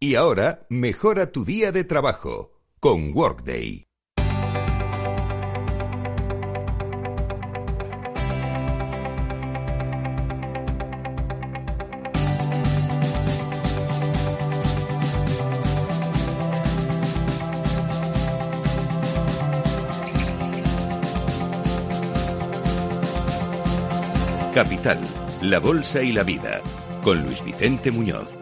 Y ahora, mejora tu día de trabajo con Workday. Capital, la Bolsa y la Vida, con Luis Vicente Muñoz.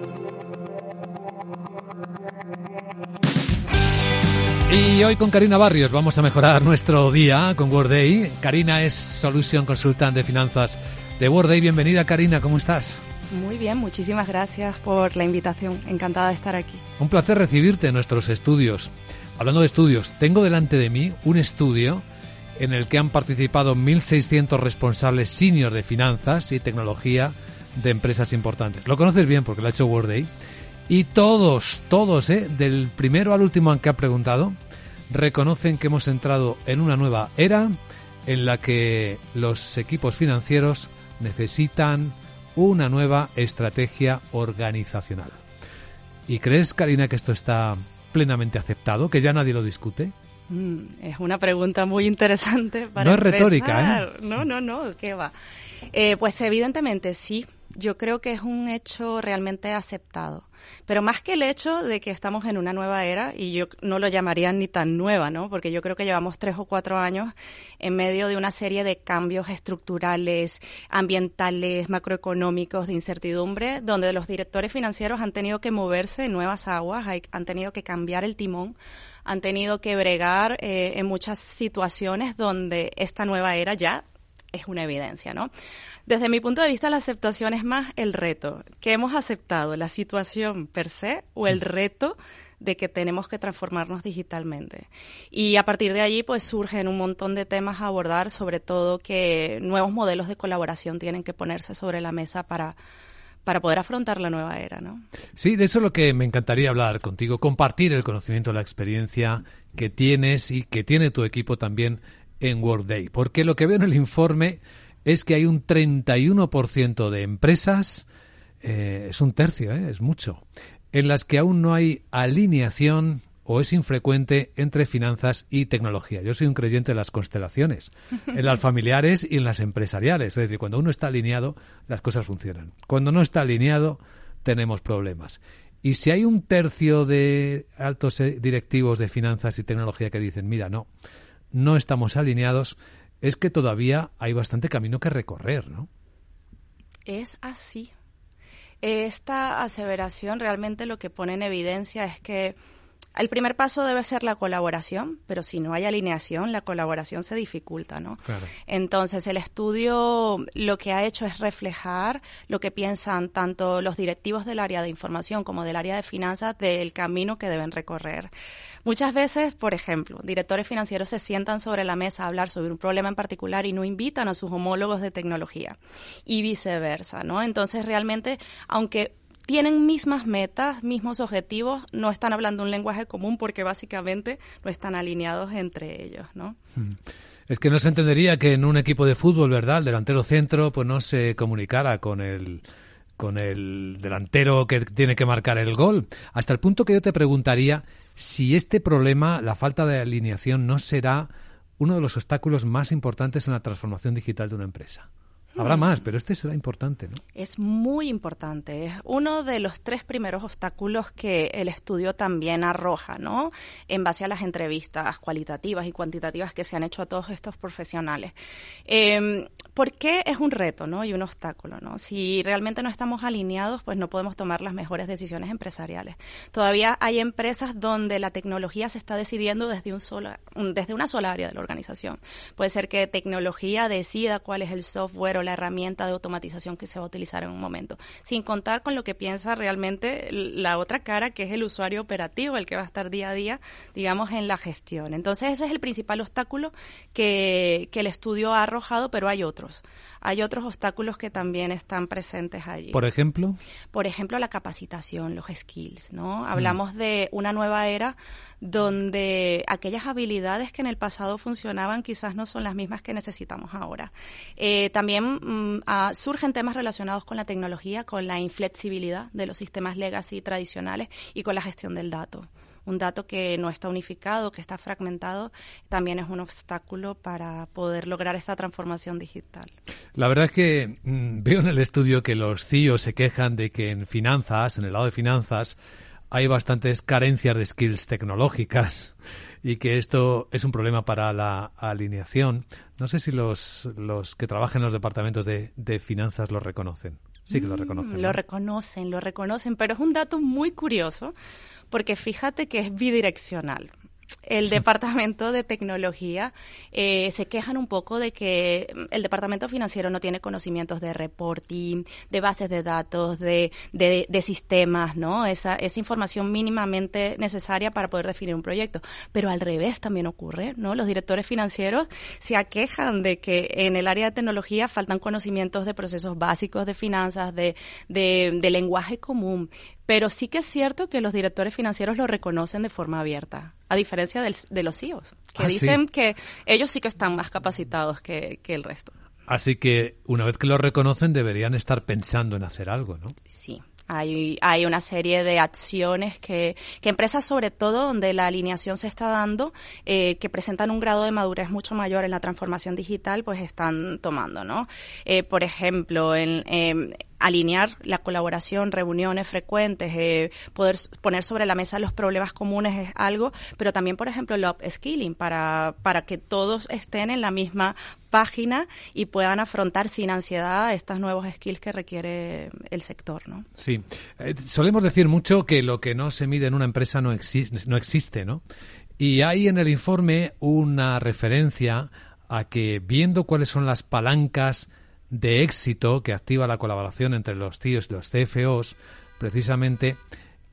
Y hoy con Karina Barrios vamos a mejorar nuestro día con Worday. Karina es Solution Consultant de Finanzas de Worday. Bienvenida Karina, ¿cómo estás? Muy bien, muchísimas gracias por la invitación. Encantada de estar aquí. Un placer recibirte en nuestros estudios. Hablando de estudios, tengo delante de mí un estudio en el que han participado 1.600 responsables senior de finanzas y tecnología de empresas importantes. Lo conoces bien porque lo ha hecho Worday. Y todos, todos, ¿eh? del primero al último que ha preguntado, reconocen que hemos entrado en una nueva era en la que los equipos financieros necesitan una nueva estrategia organizacional. ¿Y crees, Karina, que esto está plenamente aceptado, que ya nadie lo discute? Mm, es una pregunta muy interesante para No es retórica, ¿eh? No, no, no, ¿qué va? Eh, pues evidentemente sí, yo creo que es un hecho realmente aceptado. Pero más que el hecho de que estamos en una nueva era, y yo no lo llamaría ni tan nueva, ¿no? Porque yo creo que llevamos tres o cuatro años en medio de una serie de cambios estructurales, ambientales, macroeconómicos, de incertidumbre, donde los directores financieros han tenido que moverse en nuevas aguas, han tenido que cambiar el timón han tenido que bregar eh, en muchas situaciones donde esta nueva era ya es una evidencia, ¿no? Desde mi punto de vista, la aceptación es más el reto. que hemos aceptado? ¿La situación per se o el reto de que tenemos que transformarnos digitalmente? Y a partir de allí, pues surgen un montón de temas a abordar, sobre todo que nuevos modelos de colaboración tienen que ponerse sobre la mesa para para poder afrontar la nueva era, ¿no? Sí, de eso es lo que me encantaría hablar contigo, compartir el conocimiento, la experiencia que tienes y que tiene tu equipo también en Workday, porque lo que veo en el informe es que hay un 31% de empresas, eh, es un tercio, eh, es mucho, en las que aún no hay alineación o es infrecuente entre finanzas y tecnología. Yo soy un creyente de las constelaciones, en las familiares y en las empresariales. Es decir, cuando uno está alineado, las cosas funcionan. Cuando no está alineado, tenemos problemas. Y si hay un tercio de altos eh, directivos de finanzas y tecnología que dicen, mira, no, no estamos alineados, es que todavía hay bastante camino que recorrer, ¿no? Es así. Esta aseveración realmente lo que pone en evidencia es que el primer paso debe ser la colaboración, pero si no hay alineación, la colaboración se dificulta, ¿no? Entonces, el estudio lo que ha hecho es reflejar lo que piensan tanto los directivos del área de información como del área de finanzas del camino que deben recorrer. Muchas veces, por ejemplo, directores financieros se sientan sobre la mesa a hablar sobre un problema en particular y no invitan a sus homólogos de tecnología y viceversa, ¿no? Entonces, realmente, aunque tienen mismas metas, mismos objetivos, no están hablando un lenguaje común porque básicamente no están alineados entre ellos, ¿no? Hmm. Es que no se entendería que en un equipo de fútbol, ¿verdad? El delantero centro pues no se comunicara con el con el delantero que tiene que marcar el gol, hasta el punto que yo te preguntaría si este problema, la falta de alineación, no será uno de los obstáculos más importantes en la transformación digital de una empresa. Habrá más, pero este será importante, ¿no? Es muy importante. Es uno de los tres primeros obstáculos que el estudio también arroja, ¿no? En base a las entrevistas cualitativas y cuantitativas que se han hecho a todos estos profesionales. Eh, ¿Por qué es un reto, ¿no? Y un obstáculo, ¿no? Si realmente no estamos alineados, pues no podemos tomar las mejores decisiones empresariales. Todavía hay empresas donde la tecnología se está decidiendo desde un sola, desde una sola área de la organización. Puede ser que tecnología decida cuál es el software o la herramienta de automatización que se va a utilizar en un momento, sin contar con lo que piensa realmente la otra cara, que es el usuario operativo, el que va a estar día a día, digamos, en la gestión. Entonces, ese es el principal obstáculo que, que el estudio ha arrojado, pero hay otro otros. Hay otros obstáculos que también están presentes allí. Por ejemplo. Por ejemplo, la capacitación, los skills, ¿no? Mm. Hablamos de una nueva era donde aquellas habilidades que en el pasado funcionaban quizás no son las mismas que necesitamos ahora. Eh, también mm, ah, surgen temas relacionados con la tecnología, con la inflexibilidad de los sistemas legacy tradicionales y con la gestión del dato un dato que no está unificado, que está fragmentado, también es un obstáculo para poder lograr esta transformación digital. La verdad es que mm, veo en el estudio que los CIO e se quejan de que en finanzas, en el lado de finanzas, hay bastantes carencias de skills tecnológicas y que esto es un problema para la alineación. No sé si los, los que trabajan en los departamentos de, de finanzas lo reconocen. Sí que lo mm, reconocen. Lo reconocen, lo reconocen, pero es un dato muy curioso porque fíjate que es bidireccional el departamento de tecnología eh, se quejan un poco de que el departamento financiero no tiene conocimientos de reporting, de bases de datos, de, de, sistemas, ¿no? Esa, esa información mínimamente necesaria para poder definir un proyecto. Pero al revés también ocurre, ¿no? Los directores financieros se aquejan de que en el área de tecnología faltan conocimientos de procesos básicos de finanzas, de, de, de lenguaje común. Pero sí que es cierto que los directores financieros lo reconocen de forma abierta, a diferencia de los CEOs, que ah, dicen que ellos sí que están más capacitados que, que el resto. Así que una vez que lo reconocen deberían estar pensando en hacer algo, ¿no? Sí. Hay, hay una serie de acciones que, que empresas, sobre todo donde la alineación se está dando, eh, que presentan un grado de madurez mucho mayor en la transformación digital, pues están tomando, ¿no? Eh, por ejemplo, en, em, alinear la colaboración, reuniones frecuentes, eh, poder poner sobre la mesa los problemas comunes es algo, pero también, por ejemplo, el upskilling para, para que todos estén en la misma página y puedan afrontar sin ansiedad estos nuevos skills que requiere el sector, ¿no? Sí. Eh, solemos decir mucho que lo que no se mide en una empresa no, existe, no existe, ¿no? Y hay en el informe una referencia a que viendo cuáles son las palancas de éxito que activa la colaboración entre los CIOs y los CFOs, precisamente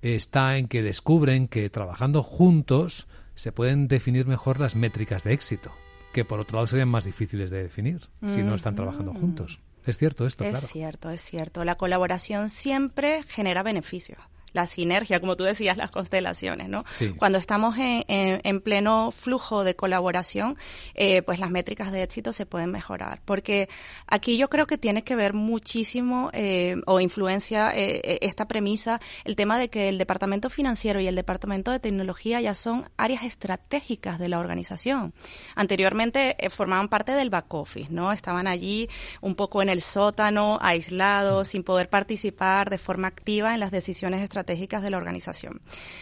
está en que descubren que trabajando juntos se pueden definir mejor las métricas de éxito, que por otro lado serían más difíciles de definir si no están trabajando juntos. Es cierto esto, es cierto, es cierto. La colaboración siempre genera beneficios la sinergia, como tú decías, las constelaciones, ¿no? Cuando estamos en, en, pleno flujo de colaboración, eh, pues las métricas de éxito se pueden mejorar. Porque aquí yo creo que tiene que ver muchísimo eh, o influencia eh, esta premisa el tema de que el departamento financiero y el departamento de tecnología ya son áreas estratégicas de la organización. Anteriormente formaban parte del back office, ¿no? Estaban allí un poco en el sótano, aislados, sin poder participar de forma activa en las decisiones estratégicas estratégicas de la organización.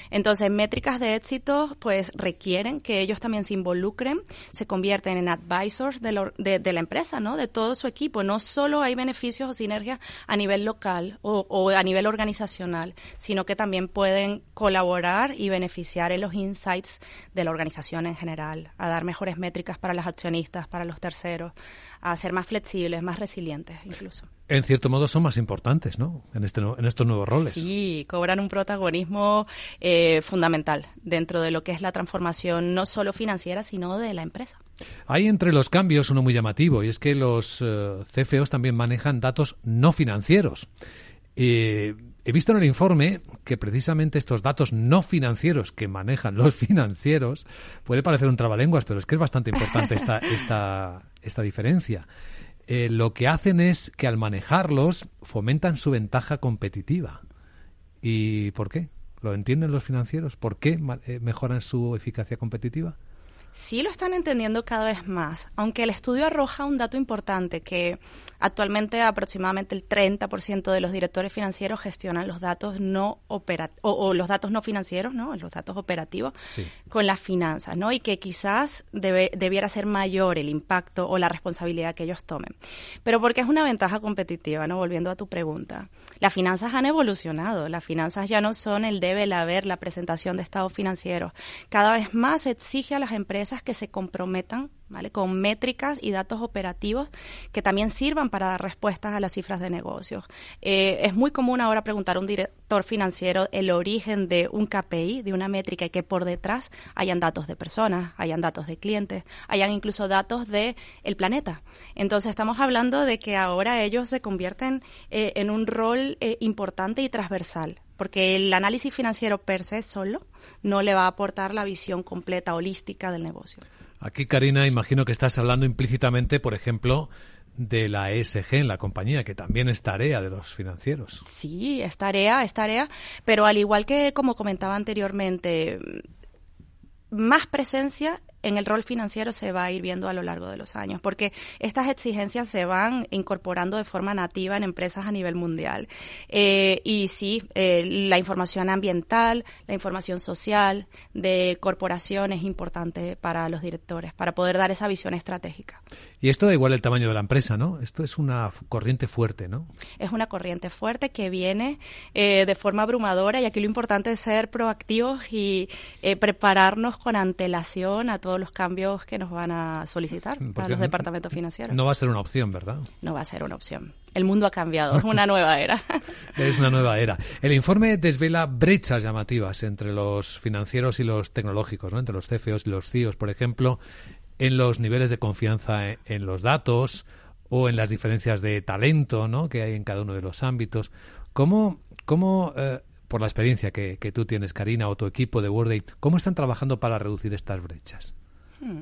Entonces, métricas de éxito, pues requieren que ellos también se involucren, se convierten en advisors de, la empresa, ¿no? De todo su equipo. No solo hay beneficios o sinergias a nivel local o, o a nivel organizacional, sino que también pueden colaborar y beneficiar en los insights de la organización en general, a dar mejores métricas para los accionistas, para los terceros, a ser más flexibles, más resilientes incluso. En cierto modo son más importantes, ¿no? En, este, en estos nuevos roles. Sí, cobran un protagonismo eh, fundamental dentro de lo que es la transformación no solo financiera, sino de la empresa. Hay entre los cambios uno muy llamativo y es que los eh, CFOs también manejan datos no financieros. He visto en el informe que precisamente estos datos no financieros que manejan los financieros puede parecer un trabalenguas, pero es que es bastante importante esta, esta, esta diferencia. Eh, lo que hacen es que al manejarlos fomentan su ventaja competitiva. ¿Y por qué? ¿Lo entienden los financieros? ¿Por qué eh, mejoran su eficacia competitiva? Sí lo están entendiendo cada vez más, aunque el estudio arroja un dato importante que actualmente aproximadamente el 30% de los directores financieros gestionan los datos no o, los datos no financieros, ¿no? Los datos operativos con las finanzas, ¿no? Y que quizás debiera ser mayor el impacto o la responsabilidad que ellos tomen. Pero porque es una ventaja competitiva, ¿no? Volviendo a tu pregunta. Las finanzas han evolucionado, las finanzas ya no son el debe, el haber, la presentación de estados financieros. Cada vez más se exige a las empresas empresas que se comprometan ¿vale? con métricas y datos operativos que también sirvan para dar respuestas a las cifras de negocios. Eh, es muy común ahora preguntar a un director financiero el origen de un KPI, de una métrica, y que por detrás hayan datos de personas, hayan datos de clientes, hayan incluso datos de el planeta. Entonces estamos hablando de que ahora ellos se convierten eh, en un rol eh, importante y transversal, porque el análisis financiero per se solo no le va a aportar la visión completa, holística del negocio. Aquí, Karina, imagino que estás hablando implícitamente, por ejemplo, de la ESG en la compañía, que también es tarea de los financieros. Sí, es tarea, es tarea, pero al igual que como comentaba anteriormente, más presencia en el rol financiero se va a ir viendo a lo largo de los años, porque estas exigencias se van incorporando de forma nativa en empresas a nivel mundial. Eh, y sí, eh, la información ambiental, la información social de corporación es importante para los directores, para poder dar esa visión estratégica. Y esto da igual el tamaño de la empresa, ¿no? Esto es una corriente fuerte, ¿no? Es una corriente fuerte que viene eh, de forma abrumadora y aquí lo importante es ser proactivos y prepararnos con antelación a todo todos los cambios que nos van a solicitar para los departamentos financieros. No va a ser una opción, ¿verdad? No va a ser una opción. El mundo ha cambiado, es una nueva era. es una nueva era. El informe desvela brechas llamativas entre los financieros y los tecnológicos, ¿no? entre los CFOs y los CIOs, por ejemplo, en los niveles de confianza en los datos o en las diferencias de talento ¿no? que hay en cada uno de los ámbitos. ¿Cómo, cómo eh, por la experiencia que, que, tú tienes, Karina, o tu equipo de WordAid, ¿cómo están trabajando para reducir estas brechas? Hmm.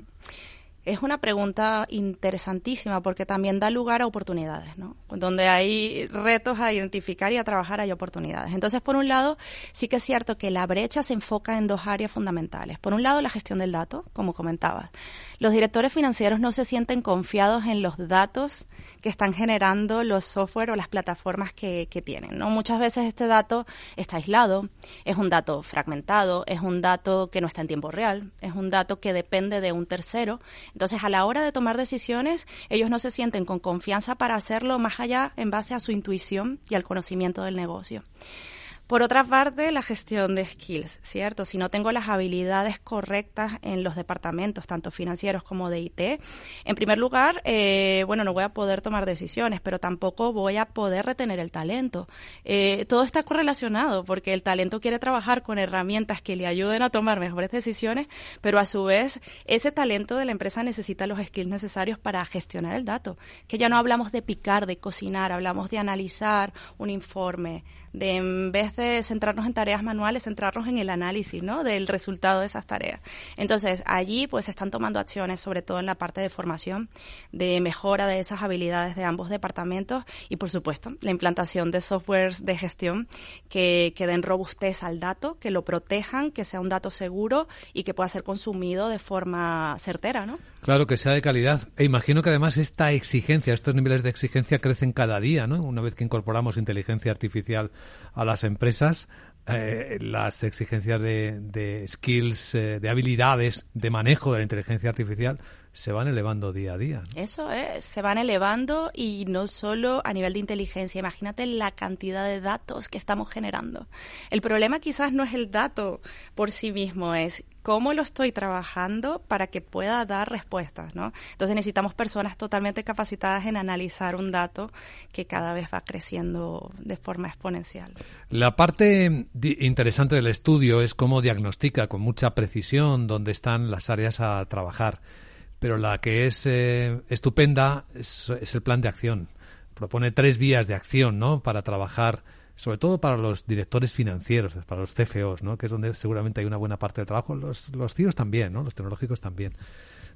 Es una pregunta interesantísima porque también da lugar a oportunidades, ¿no? Donde hay retos a identificar y a trabajar hay oportunidades. Entonces, por un lado, sí que es cierto que la brecha se enfoca en dos áreas fundamentales. Por un lado, la gestión del dato, como comentabas. Los directores financieros no se sienten confiados en los datos que están generando los software o las plataformas que, tienen, ¿no? Muchas veces este dato está aislado, es un dato fragmentado, es un dato que no está en tiempo real, es un dato que depende de un tercero entonces, a la hora de tomar decisiones, ellos no se sienten con confianza para hacerlo más allá en base a su intuición y al conocimiento del negocio. Por otra parte, la gestión de skills, ¿cierto? Si no tengo las habilidades correctas en los departamentos, tanto financieros como de IT, en primer lugar, eh, bueno, no voy a poder tomar decisiones, pero tampoco voy a poder retener el talento. Eh, todo está correlacionado porque el talento quiere trabajar con herramientas que le ayuden a tomar mejores decisiones, pero a su vez, ese talento de la empresa necesita los skills necesarios para gestionar el dato. Que ya no hablamos de picar, de cocinar, hablamos de analizar un informe, de en vez de centrarnos en tareas manuales, centrarnos en el análisis, ¿no? Del resultado de esas tareas. Entonces, allí pues se están tomando acciones, sobre todo en la parte de formación, de mejora de esas habilidades de ambos departamentos y, por supuesto, la implantación de softwares de gestión que, que den robustez al dato, que lo protejan, que sea un dato seguro y que pueda ser consumido de forma certera, ¿no? Claro, que sea de calidad. E imagino que además esta exigencia, estos niveles de exigencia crecen cada día, ¿no? Una vez que incorporamos inteligencia artificial a las empresas, eh, las exigencias de, skills, eh, de habilidades, de manejo de la inteligencia artificial se van elevando día a día. Eso es, se van elevando y no solo a nivel de inteligencia. Imagínate la cantidad de datos que estamos generando. El problema quizás no es el dato por sí mismo, es cómo lo estoy trabajando para que pueda dar respuestas, ¿no? Entonces necesitamos personas totalmente capacitadas en analizar un dato que cada vez va creciendo de forma exponencial. La parte interesante del estudio es cómo diagnostica con mucha precisión dónde están las áreas a trabajar pero la que es eh, estupenda es, el plan de acción. Propone tres vías de acción, ¿no? Para trabajar, sobre todo para los directores financieros, para los CFOs, ¿no? Que es donde seguramente hay una buena parte del trabajo. Los, los CIOs también, ¿no? Los tecnológicos también.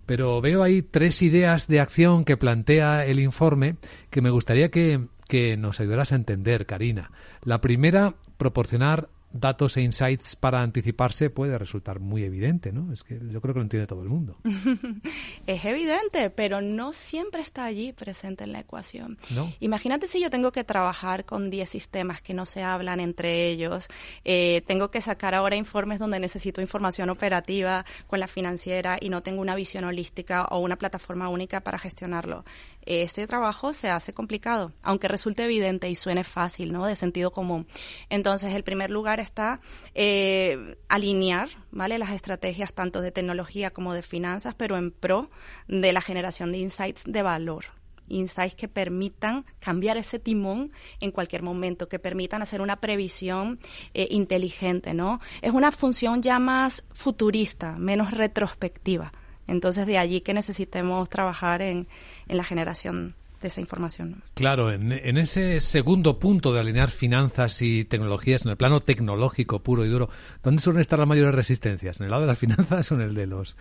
Pero veo ahí tres ideas de acción que plantea el informe que me gustaría que, que nos ayudaras a entender, Karina. La primera, proporcionar datos e insights para anticiparse puede resultar muy evidente, ¿no? Es que yo creo que lo entiende todo el mundo. es evidente, pero no siempre está allí presente en la ecuación. Imagínate si yo tengo que trabajar con 10 sistemas que no se hablan entre ellos, eh, tengo que sacar ahora informes donde necesito información operativa con la financiera y no tengo una visión holística o una plataforma única para gestionarlo. Este trabajo se hace complicado, aunque resulte evidente y suene fácil, ¿no? De sentido común. Entonces, el primer lugar está eh, alinear ¿vale? las estrategias tanto de tecnología como de finanzas, pero en pro de la generación de insights de valor insights que permitan cambiar ese timón en cualquier momento, que permitan hacer una previsión eh, inteligente, ¿no? Es una función ya más futurista, menos retrospectiva. Entonces, de allí que necesitemos trabajar en, en la generación esa información. Claro, en, en, ese segundo punto de alinear finanzas y tecnologías, en el plano tecnológico puro y duro, ¿dónde suelen estar las mayores resistencias? ¿En el lado de las finanzas o en el de los,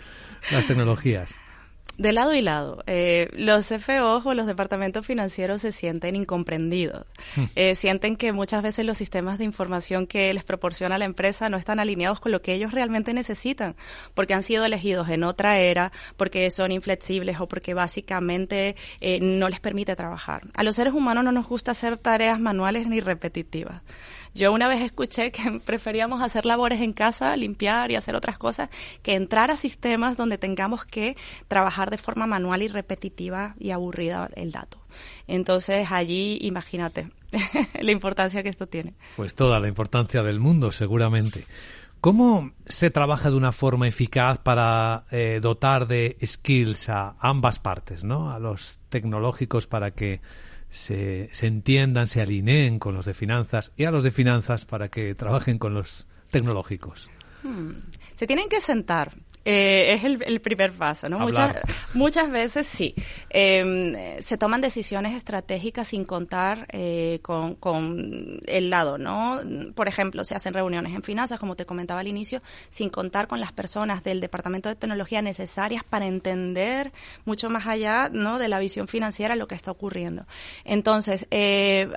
las tecnologías? De lado y lado. Eh, los CFOs o los departamentos financieros se sienten incomprendidos. Hmm. Eh, sienten que muchas veces los sistemas de información que les proporciona la empresa no están alineados con lo que ellos realmente necesitan, porque han sido elegidos en otra era, porque son inflexibles o porque básicamente eh, no les permite trabajar. A los seres humanos no nos gusta hacer tareas manuales ni repetitivas. Yo una vez escuché que preferíamos hacer labores en casa, limpiar y hacer otras cosas, que entrar a sistemas donde tengamos que trabajar de forma manual y repetitiva y aburrida el dato. Entonces allí, imagínate la importancia que esto tiene. Pues toda la importancia del mundo, seguramente. ¿Cómo se trabaja de una forma eficaz para eh, dotar de skills a ambas partes, ¿no? A los tecnológicos para que se, se entiendan, se alineen con los de finanzas y a los de finanzas para que trabajen con los tecnológicos. Hmm. Se tienen que sentar eh, es el, primer paso, ¿no? Muchas, muchas veces sí. Em, se toman decisiones estratégicas sin contar eh, con, con, el lado, ¿no? Por ejemplo, se hacen reuniones en finanzas, como te comentaba al inicio, sin contar con las personas del Departamento de Tecnología necesarias para entender mucho más allá, ¿no? De la visión financiera lo que está ocurriendo. Entonces, eh,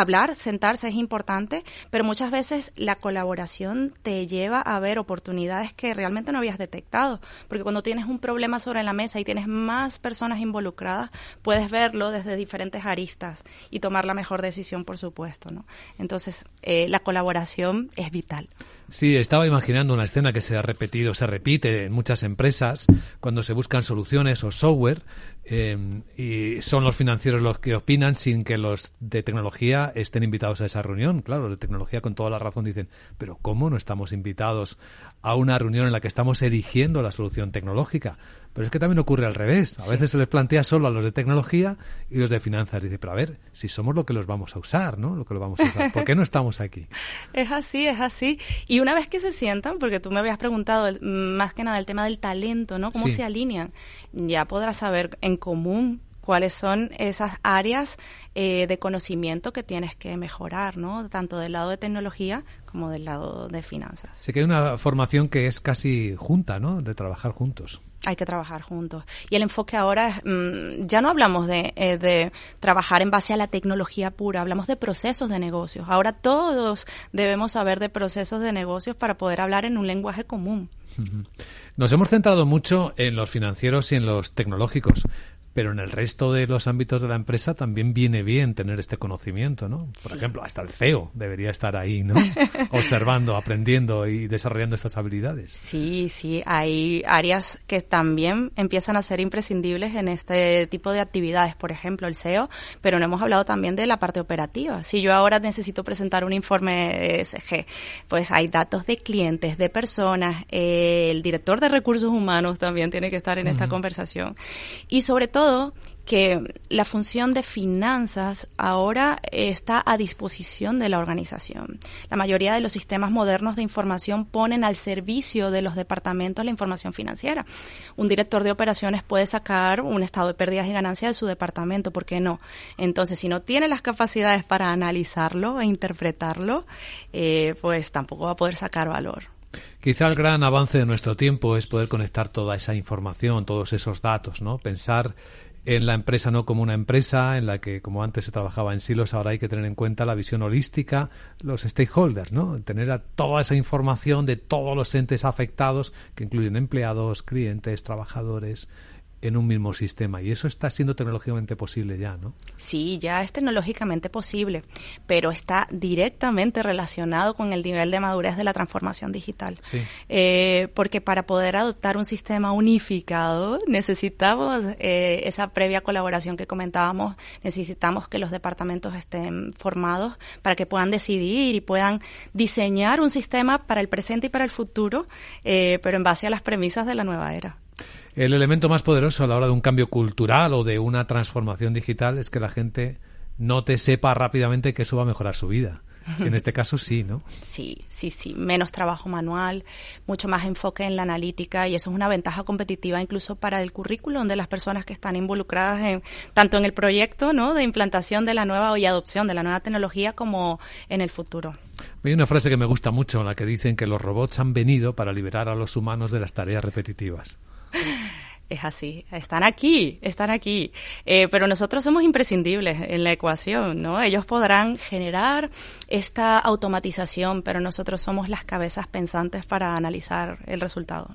hablar, sentarse es importante, pero muchas veces la colaboración te lleva a ver oportunidades que realmente no habías detectado, porque cuando tienes un problema sobre la mesa y tienes más personas involucradas, puedes verlo desde diferentes aristas y tomar la mejor decisión, por supuesto, ¿no? Entonces, eh, la colaboración es vital. Sí, estaba imaginando una escena que se ha repetido, se repite en muchas empresas cuando se buscan soluciones o software eh, y son los financieros los que opinan sin que los de tecnología estén invitados a esa reunión. Claro, los de tecnología con toda la razón dicen, pero ¿cómo no estamos invitados a una reunión en la que estamos erigiendo la solución tecnológica? Pero es que también ocurre al revés. A veces se les plantea solo a los de tecnología y los de finanzas. Dice, pero a ver, si somos lo que los vamos a usar, ¿no? Lo que lo vamos a usar. ¿Por qué no estamos aquí? es así, es así. Y una vez que se sientan, porque tú me habías preguntado más que nada el tema del talento, ¿no? ¿Cómo se alinean? Ya podrás saber en común cuáles son esas áreas eh, de conocimiento que tienes que mejorar, ¿no? Tanto del lado de tecnología como del lado de finanzas. Sé que hay una formación que es casi junta, ¿no? De trabajar juntos hay que trabajar juntos. Y el enfoque ahora es, mm, ya no hablamos de, eh, de, trabajar en base a la tecnología pura, hablamos de procesos de negocios. Ahora todos debemos saber de procesos de negocios para poder hablar en un lenguaje común. Nos hemos centrado mucho en los financieros y en los tecnológicos, pero en el resto de los ámbitos de la empresa también viene bien tener este conocimiento, ¿no? Por ejemplo, hasta el CEO debería estar ahí, ¿no? Observando, aprendiendo y desarrollando estas habilidades. Sí, sí, hay áreas que también empiezan a ser imprescindibles en este tipo de actividades, por ejemplo, el CEO, pero no hemos hablado también de la parte operativa. Si yo ahora necesito presentar un informe SG, pues hay datos de clientes, de personas, eh, el director de recursos humanos también tiene que estar en esta conversación. Y sobre todo, que la función de finanzas ahora está a disposición de la organización. La mayoría de los sistemas modernos de información ponen al servicio de los departamentos la información financiera. Un director de operaciones puede sacar un estado de pérdidas y ganancias de su departamento, ¿por qué no? Entonces, si no tiene las capacidades para analizarlo e interpretarlo, eh, pues tampoco va a poder sacar valor. Quizá el gran avance de nuestro tiempo es poder conectar toda esa información, todos esos datos, ¿no? Pensar en la empresa no como una empresa en la que, como antes se trabajaba en silos, ahora hay que tener en cuenta la visión holística, los stakeholders, ¿no? Tener toda esa información de todos los entes afectados, que incluyen empleados, clientes, trabajadores, en un mismo sistema. Y eso está siendo tecnológicamente posible ya, ¿no? Sí, ya es tecnológicamente posible, pero está directamente relacionado con el nivel de madurez de la transformación digital. Sí. Eh, porque para poder adoptar un sistema unificado necesitamos eh, esa previa colaboración que comentábamos, necesitamos que los departamentos estén formados para que puedan decidir y puedan diseñar un sistema para el presente y para el futuro, eh, pero en base a las premisas de la nueva era. El elemento más poderoso a la hora de un cambio cultural o de una transformación digital es que la gente no te sepa rápidamente que eso va a mejorar su vida. En este caso sí, ¿no? Sí, sí, sí. Menos trabajo manual, mucho más enfoque en la analítica y eso es una ventaja competitiva incluso para el currículum de las personas que están involucradas en tanto en el proyecto, ¿no? De implantación de la nueva y adopción de la nueva tecnología como en el futuro. Hay una frase que me gusta mucho, en la que dicen que los robots han venido para liberar a los humanos de las tareas repetitivas. Es así, están aquí, están aquí, eh, pero nosotros somos imprescindibles en la ecuación, ¿no? Ellos podrán generar esta automatización, pero nosotros somos las cabezas pensantes para analizar el resultado.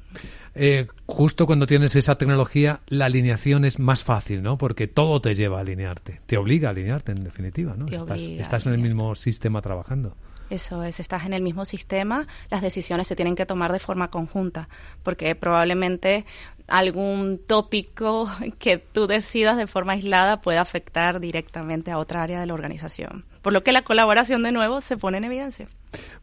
Eh, justo cuando tienes esa tecnología, la alineación es más fácil, ¿no? Porque todo te lleva a alinearte, te obliga a alinearte en definitiva, ¿no? Te estás estás en el mismo sistema trabajando. Eso es, estás en el mismo sistema, las decisiones se tienen que tomar de forma conjunta, porque probablemente algún tópico que tú decidas de forma aislada puede afectar directamente a otra área de la organización. Por lo que la colaboración de nuevo se pone en evidencia.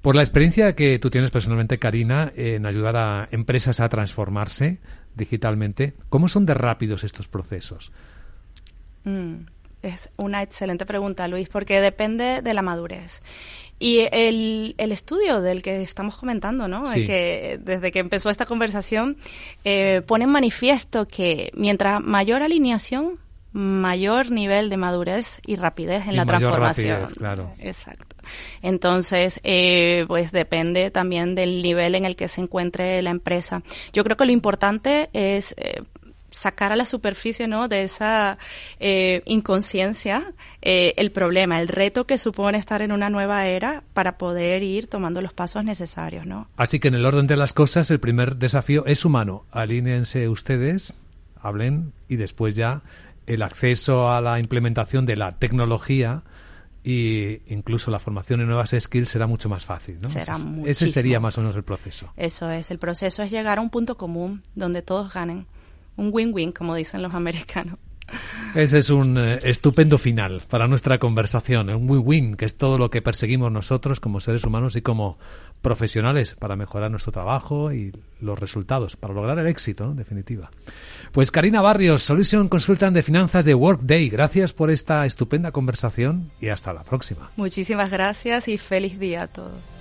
Por la experiencia que tú tienes personalmente, Karina, en ayudar a empresas a transformarse digitalmente, ¿cómo son de rápidos estos procesos? Mm, es una excelente pregunta, Luis, porque depende de la madurez. Y el, el estudio del que estamos comentando, ¿no? Sí. Que desde que empezó esta conversación eh, pone en manifiesto que mientras mayor alineación, mayor nivel de madurez y rapidez en Y la mayor transformación. rapidez, claro. Exacto. Entonces, eh, pues depende también del nivel en el que se encuentre la empresa. Yo creo que lo importante es eh, sacar a la superficie ¿no? de esa eh, inconsciencia eh, el problema, el reto que supone estar en una nueva era para poder ir tomando los pasos necesarios. ¿no? Así que en el orden de las cosas, el primer desafío es humano. Alínense ustedes, hablen y después ya el acceso a la implementación de la tecnología y incluso la formación en nuevas skills será mucho más fácil. ¿no? Será ese, sería más o menos el proceso. Eso es, el proceso es llegar a un punto común donde todos ganen. Un win-win, como dicen los americanos. Ese es un eh, estupendo final para nuestra conversación, un win-win, que es todo lo que perseguimos nosotros como seres humanos y como profesionales para mejorar nuestro trabajo y los resultados, para lograr el éxito, ¿no? en definitiva. Pues Karina Barrios, Solution Consultant de Finanzas de Workday, gracias por esta estupenda conversación y hasta la próxima. Muchísimas gracias y feliz día a todos.